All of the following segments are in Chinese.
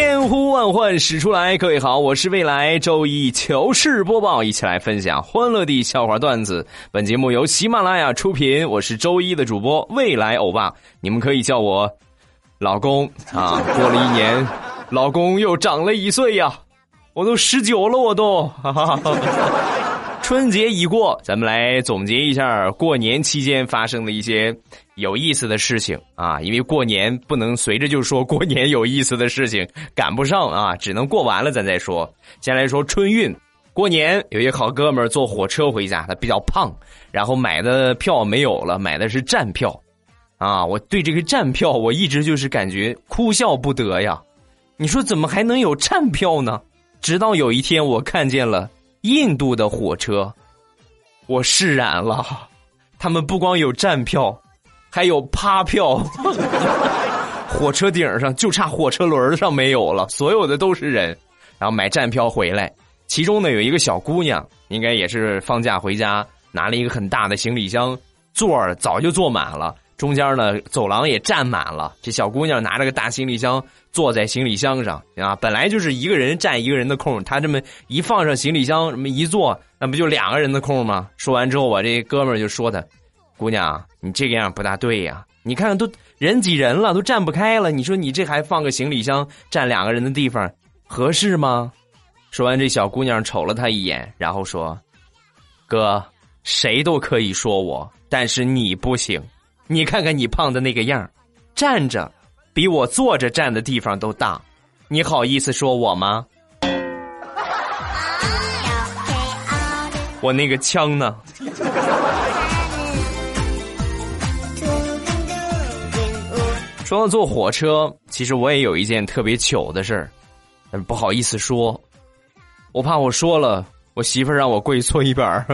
千呼万唤始出来，各位好，我是未来周一糗事播报，一起来分享欢乐地笑话段子。本节目由喜马拉雅出品，我是周一的主播未来欧巴，你们可以叫我老公啊。过了一年，老公又长了一岁呀，我都十九了，我都。哈哈哈哈春节已过，咱们来总结一下过年期间发生的一些有意思的事情啊！因为过年不能随着就说过年有意思的事情，赶不上啊，只能过完了咱再说。先来说春运，过年有一好哥们坐火车回家，他比较胖，然后买的票没有了，买的是站票，啊，我对这个站票我一直就是感觉哭笑不得呀。你说怎么还能有站票呢？直到有一天我看见了。印度的火车，我释然了。他们不光有站票，还有趴票。火车顶上就差火车轮上没有了，所有的都是人。然后买站票回来，其中呢有一个小姑娘，应该也是放假回家，拿了一个很大的行李箱，座儿早就坐满了。中间呢，走廊也站满了。这小姑娘拿着个大行李箱，坐在行李箱上啊。本来就是一个人占一个人的空，她这么一放上行李箱，这么一坐，那不就两个人的空吗？说完之后，我这哥们儿就说她：“姑娘，你这个样不大对呀！你看都人挤人了，都站不开了。你说你这还放个行李箱占两个人的地方，合适吗？”说完，这小姑娘瞅了他一眼，然后说：“哥，谁都可以说我，但是你不行。”你看看你胖的那个样站着比我坐着站的地方都大，你好意思说我吗？我那个枪呢？说到坐火车，其实我也有一件特别糗的事儿，但不好意思说，我怕我说了，我媳妇儿让我跪搓衣板儿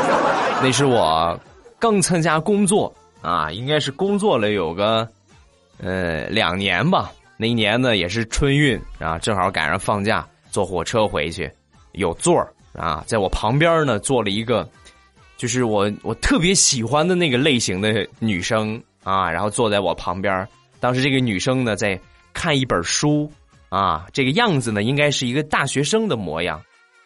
那是我刚参加工作。啊，应该是工作了有个，呃，两年吧。那一年呢，也是春运啊，正好赶上放假，坐火车回去，有座儿啊。在我旁边呢，坐了一个，就是我我特别喜欢的那个类型的女生啊。然后坐在我旁边，当时这个女生呢在看一本书啊，这个样子呢应该是一个大学生的模样。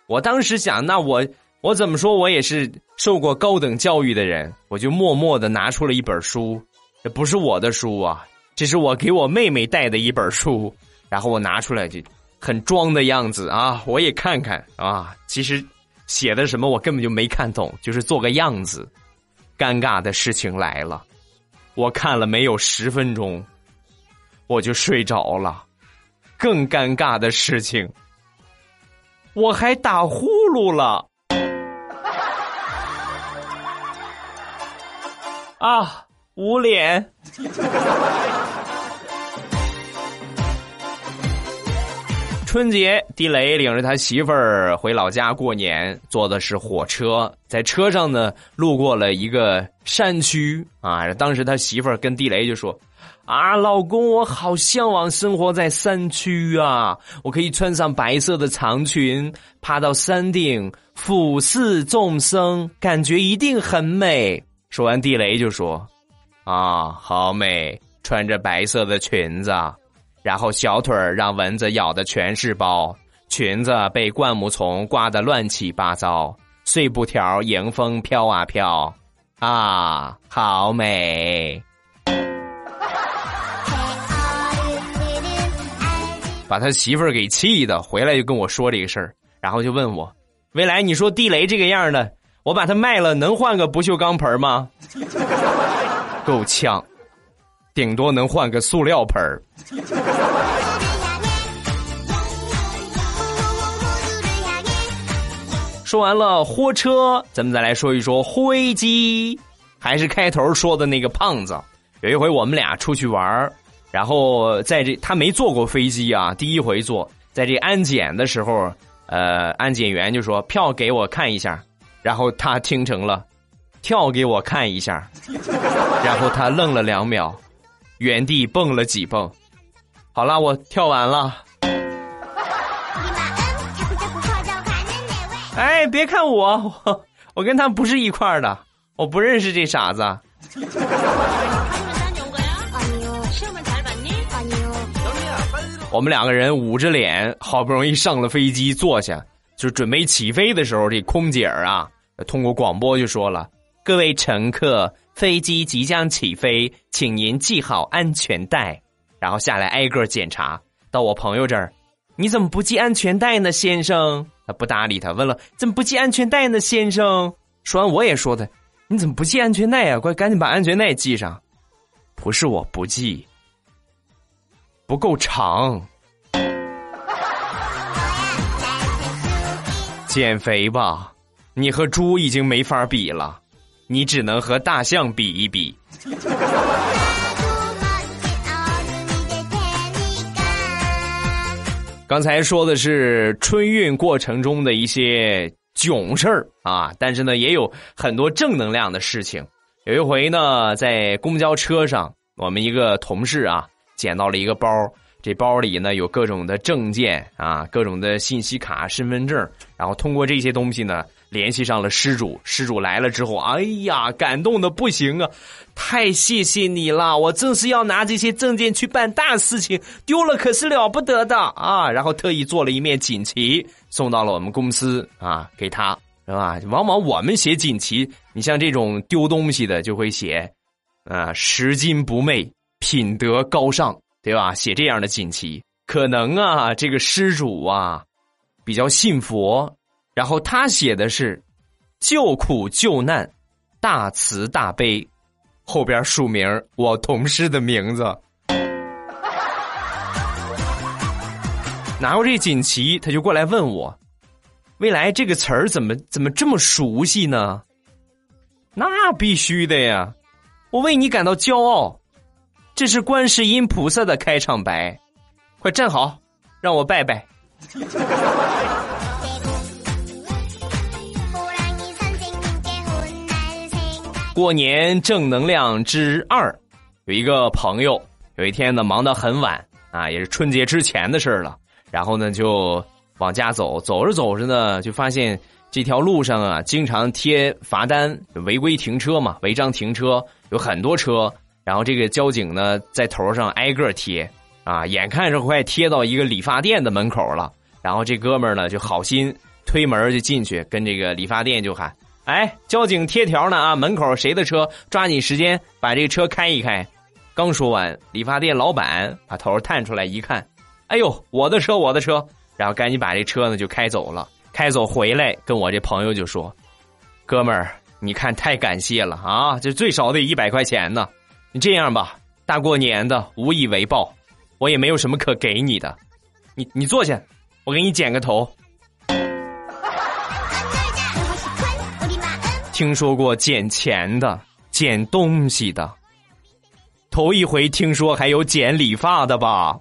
我当时想，那我。我怎么说？我也是受过高等教育的人，我就默默的拿出了一本书，这不是我的书啊，这是我给我妹妹带的一本书。然后我拿出来就很装的 样子啊，我也看看啊。其实写的什么我根本就没看懂，就是做个样子。尴尬的事情来了，我看了没有十分钟，我就睡着了。更尴尬的事情，我还打呼噜了。啊，捂脸！春节，地雷领着他媳妇儿回老家过年，坐的是火车，在车上呢，路过了一个山区啊。当时他媳妇儿跟地雷就说：“啊，老公，我好向往生活在山区啊！我可以穿上白色的长裙，爬到山顶，俯视众生，感觉一定很美。”说完，地雷就说：“啊，好美，穿着白色的裙子，然后小腿儿让蚊子咬的全是包，裙子被灌木丛刮的乱七八糟，碎布条迎风飘啊飘，啊，好美！”把他媳妇儿给气的，回来就跟我说这个事儿，然后就问我：“未来，你说地雷这个样的？”我把它卖了，能换个不锈钢盆吗？够呛，顶多能换个塑料盆儿说完了货车，咱们再来说一说飞机。还是开头说的那个胖子，有一回我们俩出去玩然后在这他没坐过飞机啊，第一回坐，在这安检的时候，呃，安检员就说票给我看一下。然后他听成了“跳给我看一下”，然后他愣了两秒，原地蹦了几蹦。好了，我跳完了。哎，别看我，我我跟他不是一块儿的，我不认识这傻子。我们两个人捂着脸，好不容易上了飞机，坐下，就准备起飞的时候，这空姐儿啊，通过广播就说了：“各位乘客，飞机即将起飞，请您系好安全带。”然后下来挨个检查。到我朋友这儿，你怎么不系安全带呢，先生？他不搭理他，问了：“怎么不系安全带呢，先生？”说完我也说他：“你怎么不系安全带呀？快赶紧把安全带系上。”不是我不系。不够长，减肥吧！你和猪已经没法比了，你只能和大象比一比。刚才说的是春运过程中的一些囧事儿啊，但是呢，也有很多正能量的事情。有一回呢，在公交车上，我们一个同事啊。捡到了一个包，这包里呢有各种的证件啊，各种的信息卡、身份证，然后通过这些东西呢联系上了失主。失主来了之后，哎呀，感动的不行啊！太谢谢你了，我正是要拿这些证件去办大事情，丢了可是了不得的啊！然后特意做了一面锦旗送到了我们公司啊，给他是吧？往往我们写锦旗，你像这种丢东西的就会写啊，拾金不昧。品德高尚，对吧？写这样的锦旗，可能啊，这个施主啊，比较信佛，然后他写的是“救苦救难，大慈大悲”，后边署名我同事的名字。拿过这锦旗，他就过来问我：“未来这个词儿怎么怎么这么熟悉呢？”那必须的呀，我为你感到骄傲。这是观世音菩萨的开场白，快站好，让我拜拜。过年正能量之二，有一个朋友，有一天呢忙到很晚啊，也是春节之前的事了。然后呢就往家走，走着走着呢，就发现这条路上啊，经常贴罚单，违规停车嘛，违章停车有很多车。然后这个交警呢，在头上挨个贴，啊，眼看着快贴到一个理发店的门口了。然后这哥们儿呢，就好心推门就进去，跟这个理发店就喊：“哎，交警贴条呢啊，门口谁的车？抓紧时间把这个车开一开。”刚说完，理发店老板把头探出来一看：“哎呦，我的车，我的车！”然后赶紧把这车呢就开走了。开走回来，跟我这朋友就说：“哥们儿，你看太感谢了啊，这最少得一百块钱呢。”这样吧，大过年的无以为报，我也没有什么可给你的，你你坐下，我给你剪个头。听说过捡钱的，捡东西的，头一回听说还有剪理发的吧？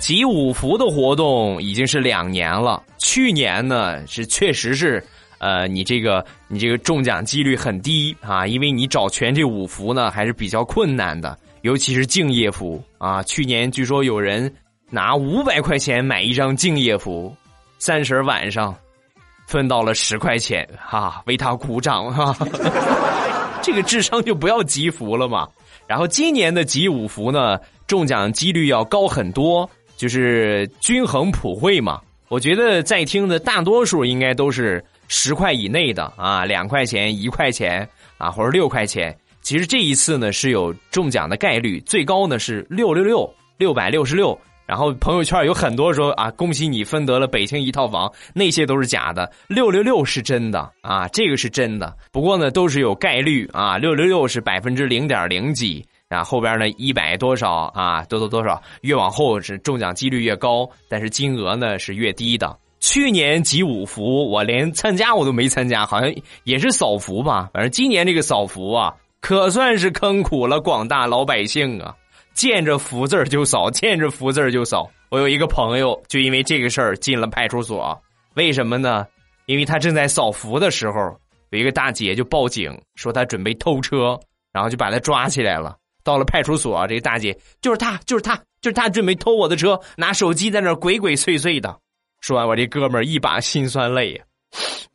集五福的活动已经是两年了，去年呢是确实是。呃，你这个你这个中奖几率很低啊，因为你找全这五福呢还是比较困难的，尤其是敬业福啊。去年据说有人拿五百块钱买一张敬业福，三十晚上分到了十块钱，哈，为他鼓掌哈。这个智商就不要集福了嘛。然后今年的集五福呢，中奖几率要高很多，就是均衡普惠嘛。我觉得在听的大多数应该都是。十块以内的啊，两块钱、一块钱啊，或者六块钱。其实这一次呢是有中奖的概率，最高呢是六六六六百六十六。然后朋友圈有很多说啊，恭喜你分得了北京一套房，那些都是假的，六六六是真的啊，这个是真的。不过呢，都是有概率啊，六六六是百分之零点零几啊，后边呢一百多少啊，多多多少，越往后是中奖几率越高，但是金额呢是越低的。去年集五福，我连参加我都没参加，好像也是扫福吧。反正今年这个扫福啊，可算是坑苦了广大老百姓啊！见着福字就扫，见着福字就扫。我有一个朋友，就因为这个事儿进了派出所。为什么呢？因为他正在扫福的时候，有一个大姐就报警说他准备偷车，然后就把他抓起来了。到了派出所，这个大姐就是他，就是他，就是他准备偷我的车，拿手机在那鬼鬼祟祟的。说完，我这哥们儿一把辛酸泪呀。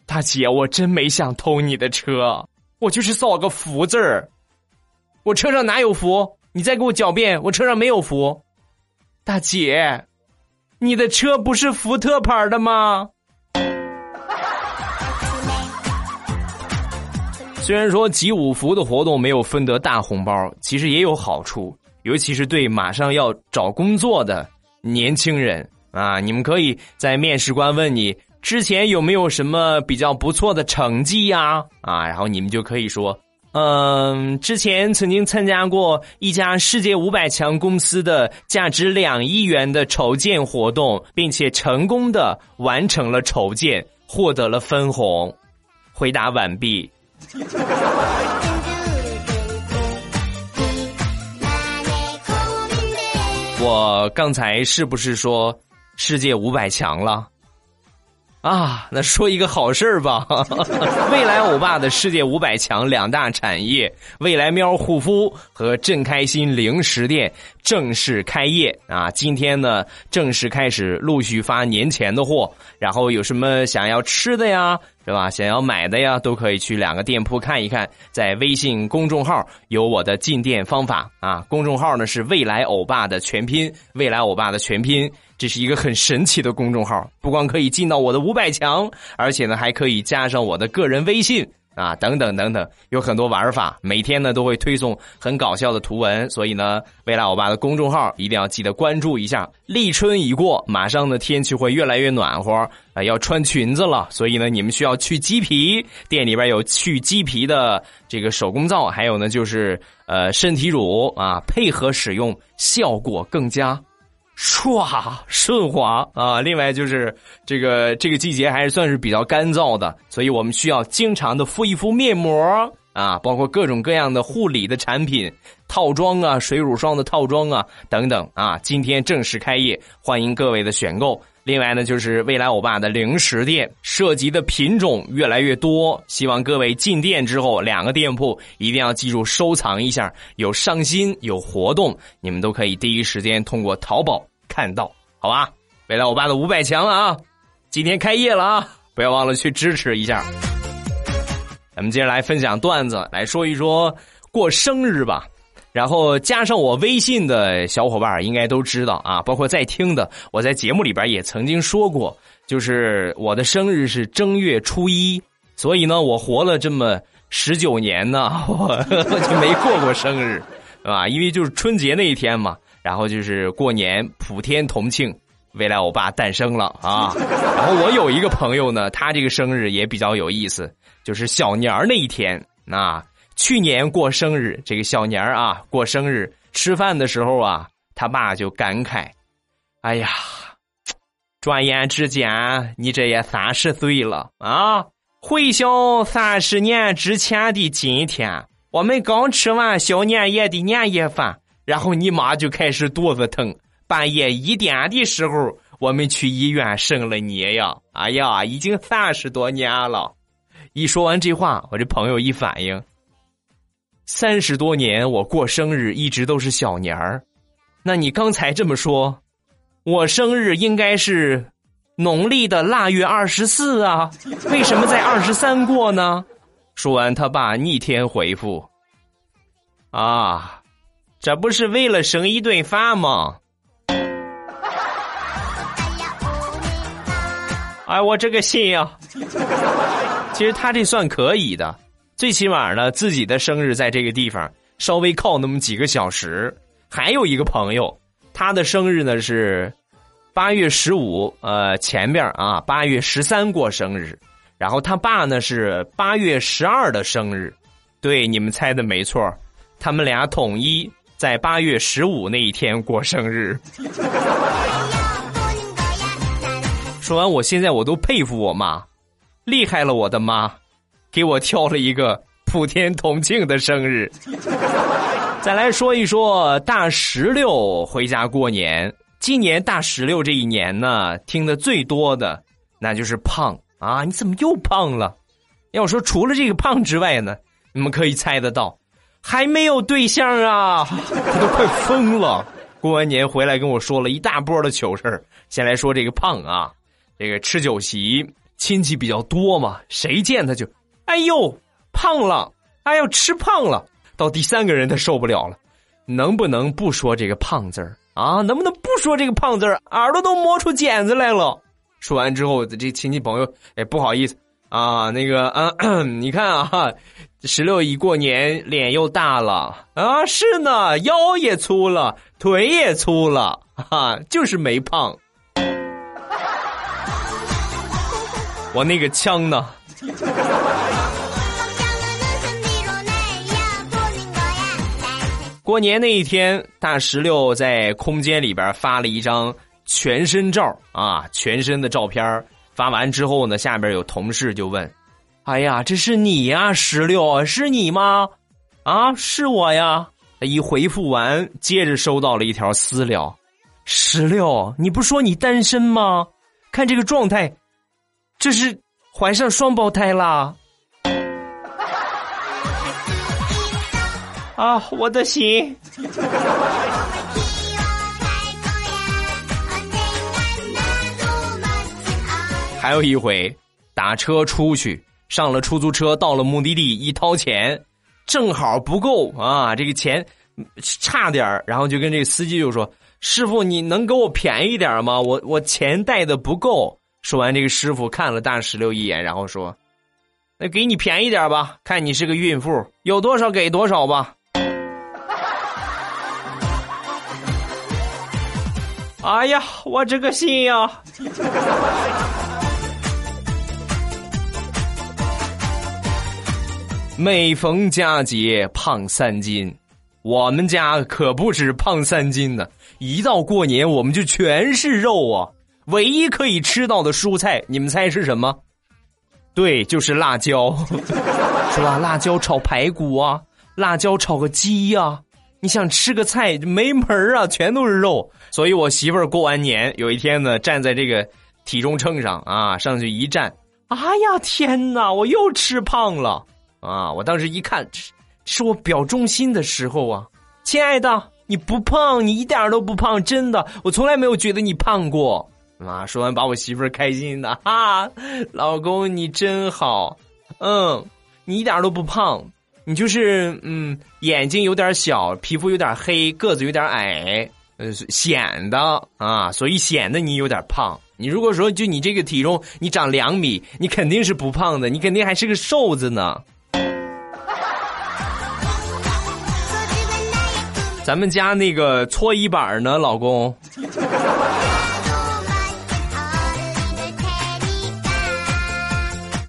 大姐，我真没想偷你的车，我就是扫个福字儿。我车上哪有福？你再给我狡辩，我车上没有福。大姐，你的车不是福特牌的吗？虽然说集五福的活动没有分得大红包，其实也有好处，尤其是对马上要找工作的年轻人啊，你们可以在面试官问你之前有没有什么比较不错的成绩呀啊，然后你们就可以说。嗯，之前曾经参加过一家世界五百强公司的价值两亿元的筹建活动，并且成功的完成了筹建，获得了分红。回答完毕。我刚才是不是说世界五百强了？啊，那说一个好事儿吧，未来欧巴的世界五百强两大产业，未来喵护肤和正开心零食店正式开业啊！今天呢，正式开始陆续发年前的货，然后有什么想要吃的呀？是吧？想要买的呀，都可以去两个店铺看一看。在微信公众号有我的进店方法啊！公众号呢是未来欧巴的全拼，未来欧巴的全拼。这是一个很神奇的公众号，不光可以进到我的五百强，而且呢还可以加上我的个人微信啊，等等等等，有很多玩法。每天呢都会推送很搞笑的图文，所以呢，未来欧巴的公众号一定要记得关注一下。立春已过，马上呢天气会越来越暖和啊，要穿裙子了，所以呢你们需要去鸡皮，店里边有去鸡皮的这个手工皂，还有呢就是呃身体乳啊，配合使用效果更佳。唰，顺滑啊！另外就是这个这个季节还是算是比较干燥的，所以我们需要经常的敷一敷面膜啊，包括各种各样的护理的产品套装啊，水乳霜的套装啊等等啊。今天正式开业，欢迎各位的选购。另外呢，就是未来欧巴的零食店，涉及的品种越来越多，希望各位进店之后，两个店铺一定要记住收藏一下，有上新有活动，你们都可以第一时间通过淘宝。看到，好吧，未来欧巴的五百强了啊！今天开业了啊，不要忘了去支持一下。咱们接着来分享段子，来说一说过生日吧。然后加上我微信的小伙伴应该都知道啊，包括在听的，我在节目里边也曾经说过，就是我的生日是正月初一，所以呢，我活了这么十九年呢，我就没过过生日，啊？因为就是春节那一天嘛。然后就是过年，普天同庆，未来欧巴诞生了啊！然后我有一个朋友呢，他这个生日也比较有意思，就是小年儿那一天。啊去年过生日，这个小年儿啊，过生日吃饭的时候啊，他爸就感慨：“哎呀，转眼之间你这也三十岁了啊！回想三十年之前的今天，我们刚吃完小年夜的年夜饭。”然后你妈就开始肚子疼，半夜一点的时候，我们去医院生了你呀！哎呀，已经三十多年了。一说完这话，我这朋友一反应，三十多年我过生日一直都是小年儿，那你刚才这么说，我生日应该是农历的腊月二十四啊？为什么在二十三过呢？说完，他爸逆天回复：啊。这不是为了省一顿饭吗？哎，我这个心呀！其实他这算可以的，最起码呢，自己的生日在这个地方稍微靠那么几个小时。还有一个朋友，他的生日呢是八月十五，呃，前边啊，八月十三过生日，然后他爸呢是八月十二的生日。对，你们猜的没错，他们俩统一。在八月十五那一天过生日。说完，我现在我都佩服我妈，厉害了，我的妈，给我挑了一个普天同庆的生日。再来说一说大石榴回家过年。今年大石榴这一年呢，听的最多的那就是胖啊！你怎么又胖了？要说除了这个胖之外呢，你们可以猜得到，还没有对象啊，他都快疯了。过完年回来跟我说了一大波的糗事先来说这个胖啊，这个吃酒席亲戚比较多嘛，谁见他就，哎呦胖了，哎呦吃胖了。到第三个人他受不了了，能不能不说这个胖字儿？啊，能不能不说这个胖字儿？耳朵都磨出茧子来了。说完之后，这亲戚朋友，哎，不好意思啊，那个啊，你看啊，石榴一过年脸又大了啊，是呢，腰也粗了，腿也粗了，哈，就是没胖。我那个枪呢？过年那一天，大石榴在空间里边发了一张全身照啊，全身的照片。发完之后呢，下边有同事就问：“哎呀，这是你呀，石榴，是你吗？啊，是我呀。”一回复完，接着收到了一条私聊：“石榴，你不说你单身吗？看这个状态，这是怀上双胞胎啦。”啊，我的心！还有一回，打车出去，上了出租车，到了目的地，一掏钱，正好不够啊，这个钱差点然后就跟这个司机就说：“师傅，你能给我便宜点吗？我我钱带的不够。”说完，这个师傅看了大石榴一眼，然后说：“那给你便宜点吧，看你是个孕妇，有多少给多少吧。”哎呀，我这个心呀！每逢佳节胖三斤，我们家可不止胖三斤呢。一到过年，我们就全是肉啊！唯一可以吃到的蔬菜，你们猜是什么？对，就是辣椒，是吧？辣椒炒排骨啊，辣椒炒个鸡呀。你想吃个菜没门儿啊，全都是肉。所以我媳妇儿过完年有一天呢，站在这个体重秤上啊，上去一站，哎呀天哪，我又吃胖了啊！我当时一看，是是我表忠心的时候啊，亲爱的，你不胖，你一点都不胖，真的，我从来没有觉得你胖过啊！说完把我媳妇儿开心的哈，老公你真好，嗯，你一点都不胖。你就是嗯，眼睛有点小，皮肤有点黑，个子有点矮，呃，显得啊，所以显得你有点胖。你如果说就你这个体重，你长两米，你肯定是不胖的，你肯定还是个瘦子呢。咱们家那个搓衣板呢，老公。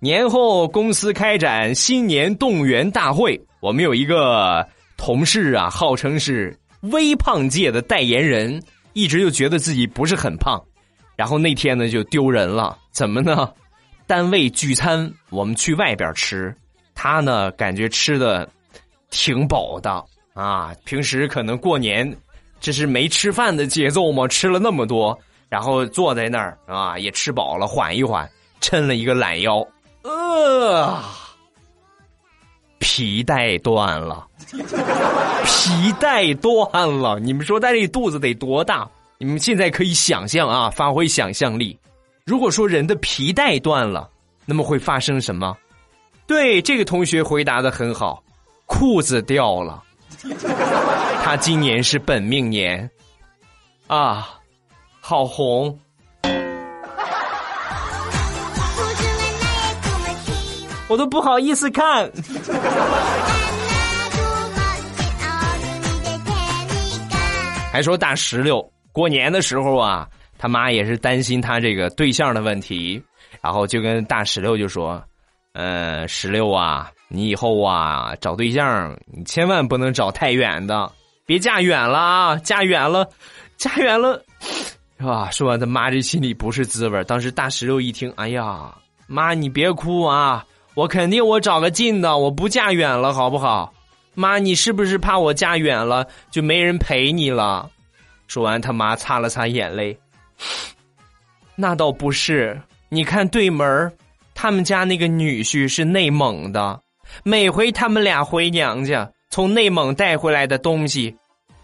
年后公司开展新年动员大会，我们有一个同事啊，号称是微胖界的代言人，一直就觉得自己不是很胖，然后那天呢就丢人了，怎么呢？单位聚餐，我们去外边吃，他呢感觉吃的挺饱的啊，平时可能过年这是没吃饭的节奏嘛，吃了那么多，然后坐在那儿啊也吃饱了，缓一缓，抻了一个懒腰。呃，皮带断了，皮带断了。你们说他这肚子得多大？你们现在可以想象啊，发挥想象力。如果说人的皮带断了，那么会发生什么？对，这个同学回答的很好，裤子掉了。他今年是本命年，啊，好红。我都不好意思看。还说大石榴过年的时候啊，他妈也是担心他这个对象的问题，然后就跟大石榴就说：“嗯，石榴啊，你以后啊找对象，你千万不能找太远的，别嫁远了啊，嫁远了，嫁远了，是吧？”说完，他妈这心里不是滋味当时大石榴一听，哎呀，妈你别哭啊。我肯定我找个近的，我不嫁远了，好不好？妈，你是不是怕我嫁远了就没人陪你了？说完，他妈擦了擦眼泪。那倒不是，你看对门他们家那个女婿是内蒙的，每回他们俩回娘家，从内蒙带回来的东西，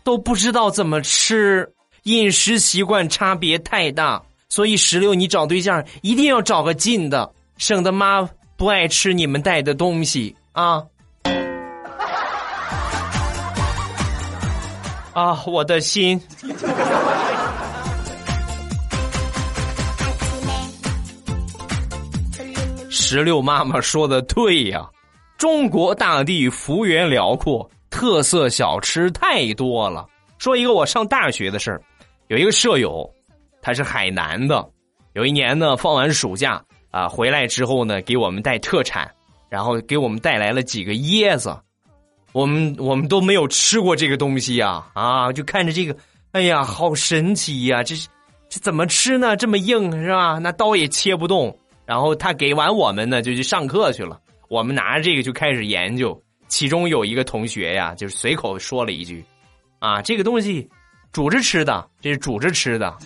都不知道怎么吃，饮食习惯差别太大。所以石榴，你找对象一定要找个近的，省得妈不爱吃你们带的东西啊。啊，我的心！石榴妈妈说的对呀，中国大地幅员辽阔，特色小吃太多了。说一个我上大学的事儿，有一个舍友，他是海南的，有一年呢，放完暑假啊回来之后呢，给我们带特产，然后给我们带来了几个椰子。我们我们都没有吃过这个东西呀，啊，就看着这个，哎呀，好神奇呀！这这怎么吃呢？这么硬是吧？那刀也切不动。然后他给完我们呢，就去上课去了。我们拿着这个就开始研究。其中有一个同学呀，就是随口说了一句：“啊，这个东西煮着吃的，这是煮着吃的。”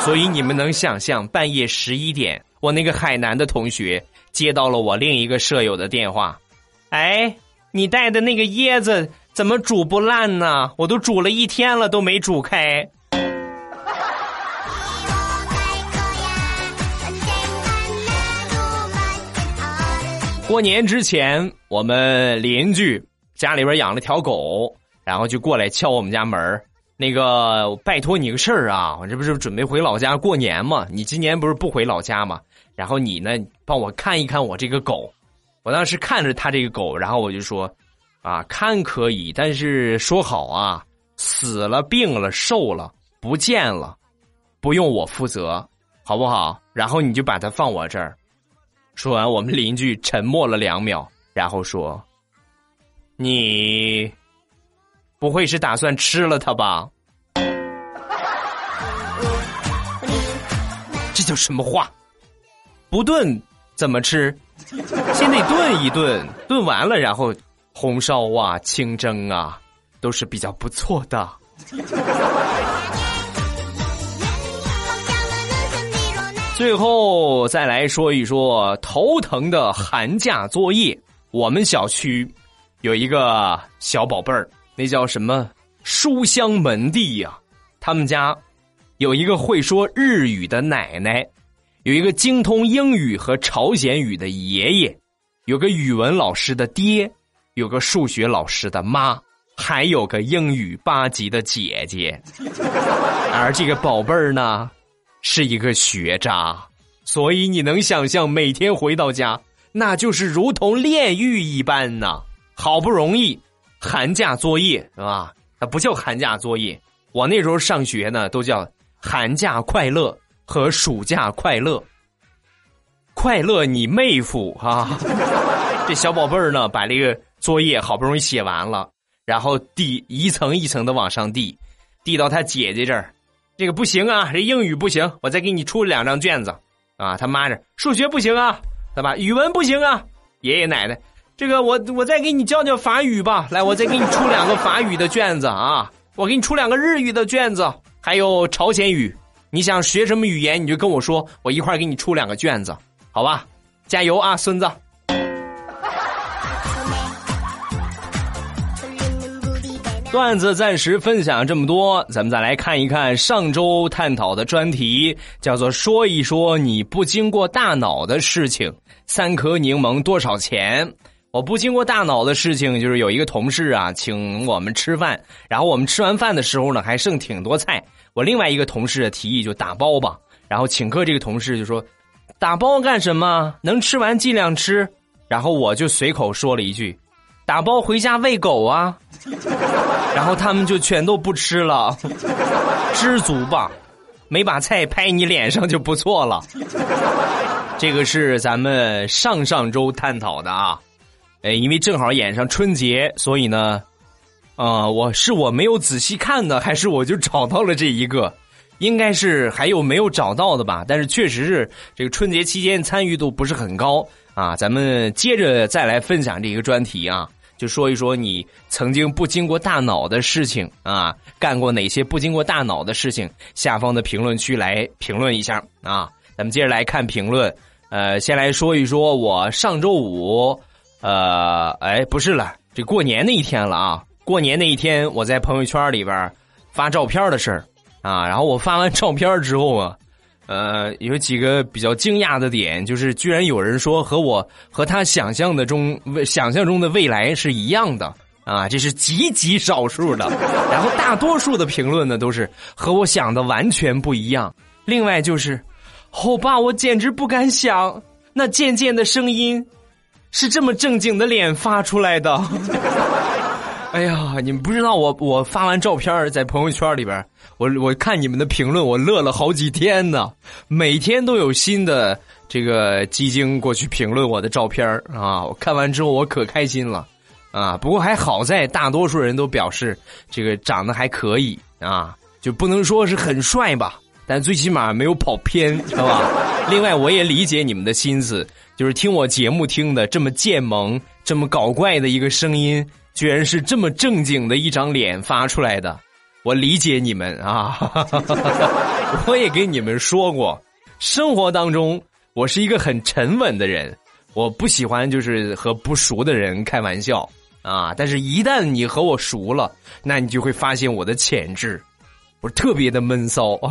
所以你们能想象，半夜十一点，我那个海南的同学接到了我另一个舍友的电话，哎。你带的那个椰子怎么煮不烂呢？我都煮了一天了，都没煮开。过年之前，我们邻居家里边养了条狗，然后就过来敲我们家门那个，拜托你个事儿啊，我这不是准备回老家过年嘛？你今年不是不回老家嘛？然后你呢，帮我看一看我这个狗。我当时看着他这个狗，然后我就说：“啊，看可以，但是说好啊，死了、病了、瘦了、不见了，不用我负责，好不好？”然后你就把它放我这儿。说完，我们邻居沉默了两秒，然后说：“你不会是打算吃了它吧？” 这叫什么话？不炖怎么吃？先得炖一炖，炖完了然后红烧啊、清蒸啊，都是比较不错的。最后再来说一说头疼的寒假作业。我们小区有一个小宝贝儿，那叫什么书香门第呀？他们家有一个会说日语的奶奶。有一个精通英语和朝鲜语的爷爷，有个语文老师的爹，有个数学老师的妈，还有个英语八级的姐姐。而这个宝贝儿呢，是一个学渣，所以你能想象每天回到家，那就是如同炼狱一般呐。好不容易寒假作业是吧？它不叫寒假作业，我那时候上学呢，都叫寒假快乐。和暑假快乐，快乐你妹夫啊！这小宝贝儿呢，把这个作业好不容易写完了，然后递一层一层的往上递，递到他姐姐这儿。这个不行啊，这英语不行，我再给你出两张卷子啊。他妈这数学不行啊，对吧？语文不行啊。爷爷奶奶，这个我我再给你教教法语吧。来，我再给你出两个法语的卷子啊。我给你出两个日语的卷子，还有朝鲜语。你想学什么语言，你就跟我说，我一块给你出两个卷子，好吧？加油啊，孙子！段子暂时分享这么多，咱们再来看一看上周探讨的专题，叫做“说一说你不经过大脑的事情”。三颗柠檬多少钱？我不经过大脑的事情，就是有一个同事啊，请我们吃饭，然后我们吃完饭的时候呢，还剩挺多菜。我另外一个同事提议就打包吧，然后请客这个同事就说：“打包干什么？能吃完尽量吃。”然后我就随口说了一句：“打包回家喂狗啊。”然后他们就全都不吃了，知足吧，没把菜拍你脸上就不错了。这个是咱们上上周探讨的啊，哎，因为正好演上春节，所以呢。啊，我是我没有仔细看的，还是我就找到了这一个？应该是还有没有找到的吧？但是确实是这个春节期间参与度不是很高啊。咱们接着再来分享这个专题啊。就说一说你曾经不经过大脑的事情啊，干过哪些不经过大脑的事情？下方的评论区来评论一下啊。咱们接着来看评论，呃，先来说一说我上周五，呃，哎，不是了，这过年那一天了啊。过年那一天，我在朋友圈里边发照片的事儿啊，然后我发完照片之后啊。呃，有几个比较惊讶的点，就是居然有人说和我和他想象的中想象中的未来是一样的啊，这是极极少数的。然后大多数的评论呢，都是和我想的完全不一样。另外就是，欧巴，我简直不敢想，那渐渐的声音是这么正经的脸发出来的。哎呀，你们不知道我我发完照片在朋友圈里边，我我看你们的评论，我乐了好几天呢。每天都有新的这个基精过去评论我的照片啊，我看完之后我可开心了啊。不过还好在大多数人都表示这个长得还可以啊，就不能说是很帅吧，但最起码没有跑偏，是吧？另外我也理解你们的心思，就是听我节目听的这么贱萌、这么搞怪的一个声音。居然是这么正经的一张脸发出来的，我理解你们啊！我也给你们说过，生活当中我是一个很沉稳的人，我不喜欢就是和不熟的人开玩笑啊。但是，一旦你和我熟了，那你就会发现我的潜质，我特别的闷骚。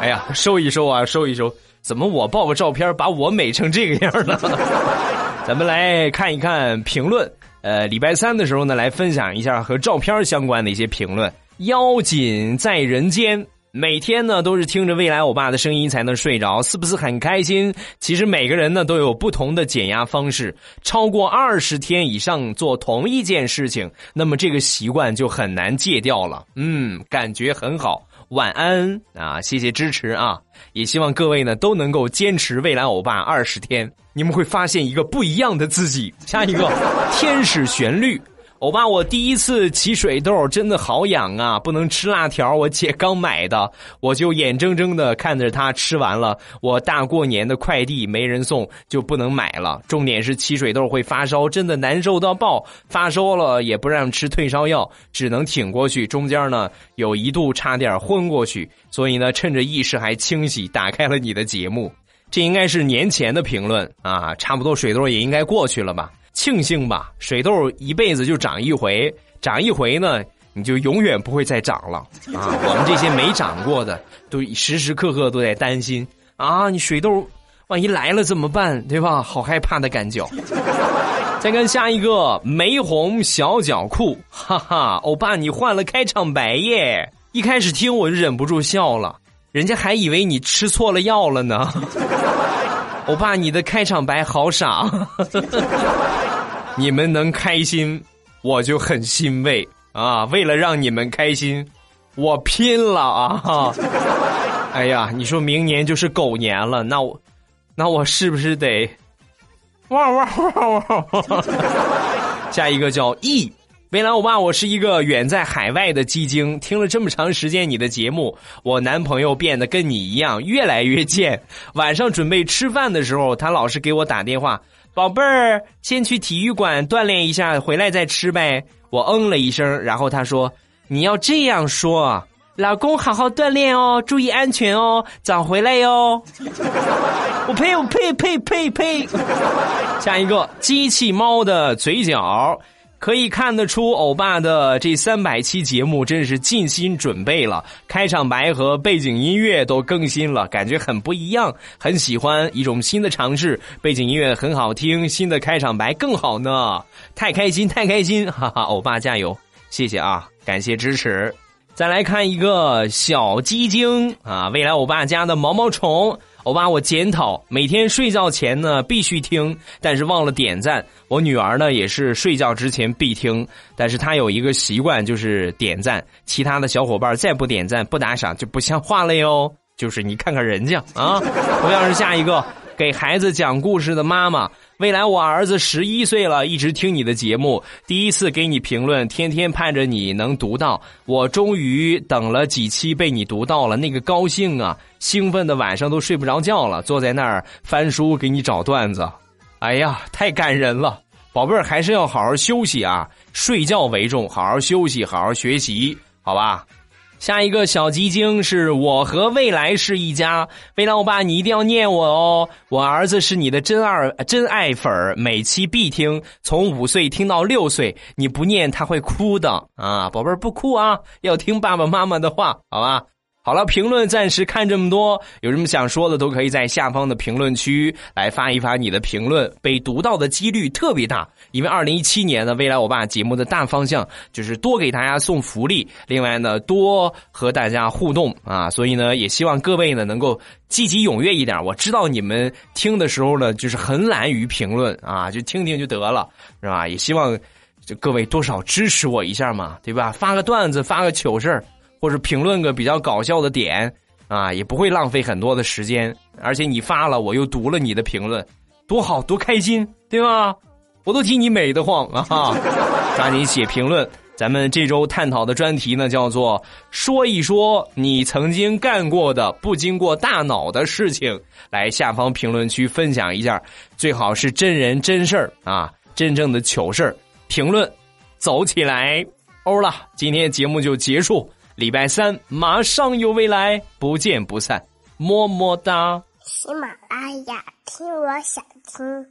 哎呀，收一收啊，收一收！怎么我爆个照片，把我美成这个样了？咱们来看一看评论。呃，礼拜三的时候呢，来分享一下和照片相关的一些评论。妖精在人间，每天呢都是听着未来欧巴的声音才能睡着，是不是很开心？其实每个人呢都有不同的减压方式。超过二十天以上做同一件事情，那么这个习惯就很难戒掉了。嗯，感觉很好。晚安啊，谢谢支持啊！也希望各位呢都能够坚持未来欧巴二十天。你们会发现一个不一样的自己。下一个，天使旋律。欧巴，我第一次起水痘，真的好痒啊！不能吃辣条，我姐刚买的，我就眼睁睁的看着她吃完了。我大过年的快递没人送，就不能买了。重点是起水痘会发烧，真的难受到爆。发烧了也不让吃退烧药，只能挺过去。中间呢有一度差点昏过去，所以呢趁着意识还清晰，打开了你的节目。这应该是年前的评论啊，差不多水痘也应该过去了吧。庆幸吧，水痘一辈子就长一回，长一回呢，你就永远不会再长了啊！我们这些没长过的，都时时刻刻都在担心啊！你水痘万一来了怎么办？对吧？好害怕的感觉。再看下一个，玫红小脚裤，哈哈，欧巴你换了开场白耶！一开始听我就忍不住笑了，人家还以为你吃错了药了呢。欧巴，你的开场白好傻。你们能开心，我就很欣慰啊！为了让你们开心，我拼了啊！哎呀，你说明年就是狗年了，那我，那我是不是得汪汪汪汪？下 一个叫 E，未来欧巴，我是一个远在海外的基精，听了这么长时间你的节目，我男朋友变得跟你一样越来越贱。晚上准备吃饭的时候，他老是给我打电话。宝贝儿，先去体育馆锻炼一下，回来再吃呗。我嗯了一声，然后他说：“你要这样说，老公好好锻炼哦，注意安全哦，早回来哟。”我呸！我呸呸呸呸！下一个机器猫的嘴角。可以看得出，欧巴的这三百期节目真是尽心准备了，开场白和背景音乐都更新了，感觉很不一样，很喜欢一种新的尝试。背景音乐很好听，新的开场白更好呢，太开心，太开心，哈哈！欧巴加油，谢谢啊，感谢支持。再来看一个小鸡精啊，未来欧巴家的毛毛虫。欧巴，我检讨，每天睡觉前呢必须听，但是忘了点赞。我女儿呢也是睡觉之前必听，但是她有一个习惯就是点赞，其他的小伙伴再不点赞不打赏就不像话了哟。就是你看看人家啊，同样是下一个。给孩子讲故事的妈妈，未来我儿子十一岁了，一直听你的节目，第一次给你评论，天天盼着你能读到，我终于等了几期被你读到了，那个高兴啊，兴奋的晚上都睡不着觉了，坐在那儿翻书给你找段子，哎呀，太感人了，宝贝儿还是要好好休息啊，睡觉为重，好好休息，好好学习，好吧？下一个小鸡精是我和未来是一家，未来欧巴你一定要念我哦，我儿子是你的真二真爱粉，每期必听，从五岁听到六岁，你不念他会哭的啊，宝贝儿不哭啊，要听爸爸妈妈的话，好吧？好了，评论暂时看这么多，有什么想说的都可以在下方的评论区来发一发你的评论，被读到的几率特别大。因为二零一七年呢，未来我爸节目的大方向就是多给大家送福利，另外呢多和大家互动啊，所以呢也希望各位呢能够积极踊跃一点。我知道你们听的时候呢就是很懒于评论啊，就听听就得了，是吧？也希望就各位多少支持我一下嘛，对吧？发个段子，发个糗事儿。或者评论个比较搞笑的点啊，也不会浪费很多的时间，而且你发了，我又读了你的评论，多好多开心，对吧？我都替你美得慌啊！抓紧写评论，咱们这周探讨的专题呢，叫做说一说你曾经干过的不经过大脑的事情，来下方评论区分享一下，最好是真人真事儿啊，真正的糗事儿。评论走起来，欧了，今天节目就结束。礼拜三马上有未来，不见不散，么么哒。喜马拉雅，听我想听。